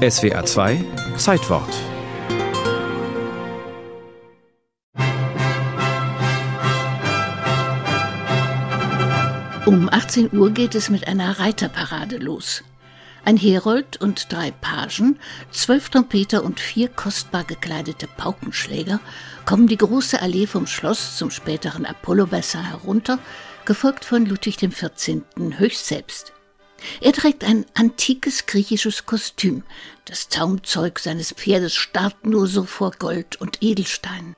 SWA 2 Zeitwort Um 18 Uhr geht es mit einer Reiterparade los. Ein Herold und drei Pagen, zwölf Trompeter und vier kostbar gekleidete Paukenschläger kommen die große Allee vom Schloss zum späteren Apollo-Bassin herunter, gefolgt von Ludwig XIV. höchst selbst. Er trägt ein antikes griechisches Kostüm. Das Zaumzeug seines Pferdes starrt nur so vor Gold und Edelsteinen.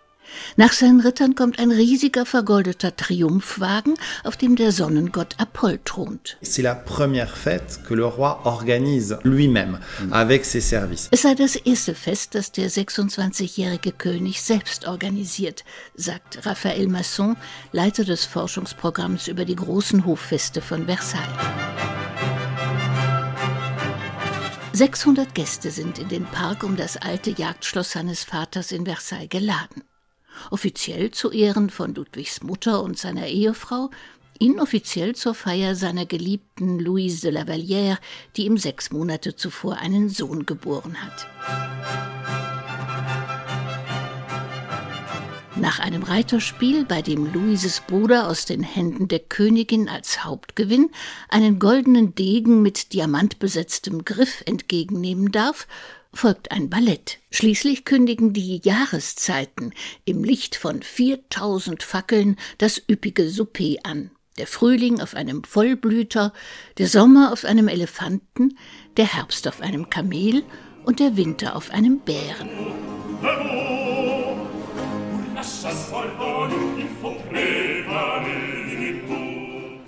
Nach seinen Rittern kommt ein riesiger vergoldeter Triumphwagen, auf dem der Sonnengott Apoll thront. C'est la première fête que le roi organise lui-même avec ses services. Es sei das erste Fest, das der 26-jährige König selbst organisiert, sagt Raphael Masson, Leiter des Forschungsprogramms über die großen Hoffeste von Versailles. 600 Gäste sind in den Park um das alte Jagdschloss seines Vaters in Versailles geladen. Offiziell zu Ehren von Ludwigs Mutter und seiner Ehefrau, inoffiziell zur Feier seiner geliebten Louise de la Vallière, die ihm sechs Monate zuvor einen Sohn geboren hat. Nach einem Reiterspiel, bei dem Louises Bruder aus den Händen der Königin als Hauptgewinn einen goldenen Degen mit diamantbesetztem Griff entgegennehmen darf, folgt ein Ballett. Schließlich kündigen die Jahreszeiten im Licht von 4000 Fackeln das üppige Souper an. Der Frühling auf einem Vollblüter, der Sommer auf einem Elefanten, der Herbst auf einem Kamel und der Winter auf einem Bären.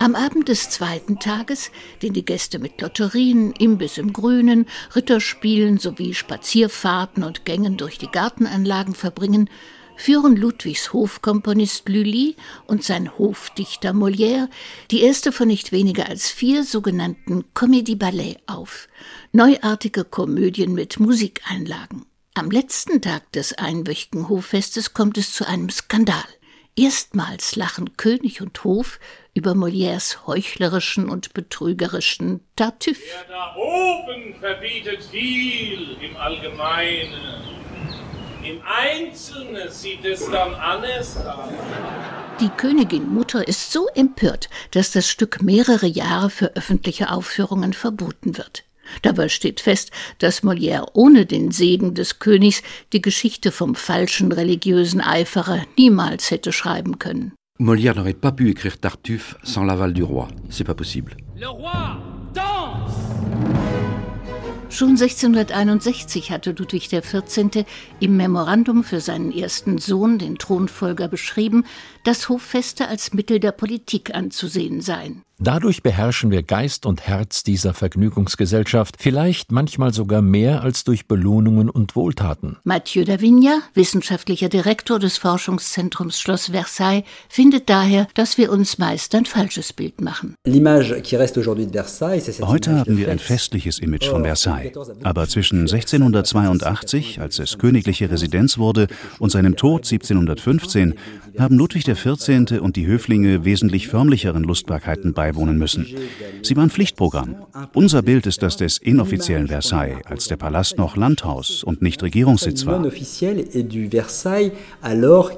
Am Abend des zweiten Tages, den die Gäste mit Lotterien, Imbiss im Grünen, Ritterspielen sowie Spazierfahrten und Gängen durch die Gartenanlagen verbringen, führen Ludwigs Hofkomponist Lully und sein Hofdichter Molière die erste von nicht weniger als vier sogenannten Comédie Ballet auf, neuartige Komödien mit Musikeinlagen. Am letzten Tag des einwöchigen Hoffestes kommt es zu einem Skandal. Erstmals lachen König und Hof über Molières heuchlerischen und betrügerischen Tartuffe. Der da oben verbietet viel im Allgemeinen. Im Einzelnen sieht es dann anders aus. Die Königin Mutter ist so empört, dass das Stück mehrere Jahre für öffentliche Aufführungen verboten wird. Dabei steht fest, dass Molière ohne den Segen des Königs die Geschichte vom falschen religiösen Eiferer niemals hätte schreiben können. Molière n'aurait pas pu écrire Tartuffe sans l'aval du roi. C'est pas possible. Le roi danse! Schon 1661 hatte Ludwig XIV. im Memorandum für seinen ersten Sohn, den Thronfolger, beschrieben, dass Hoffeste als Mittel der Politik anzusehen seien. Dadurch beherrschen wir Geist und Herz dieser Vergnügungsgesellschaft, vielleicht manchmal sogar mehr als durch Belohnungen und Wohltaten. Mathieu Davigna, wissenschaftlicher Direktor des Forschungszentrums Schloss Versailles, findet daher, dass wir uns meist ein falsches Bild machen. Heute haben wir ein festliches Image von Versailles. Aber zwischen 1682, als es königliche Residenz wurde, und seinem Tod 1715 haben Ludwig XIV. und die Höflinge wesentlich förmlicheren Lustbarkeiten beiwohnen müssen. Sie waren Pflichtprogramm. Unser Bild ist das des inoffiziellen Versailles, als der Palast noch Landhaus und nicht Regierungssitz war. alors.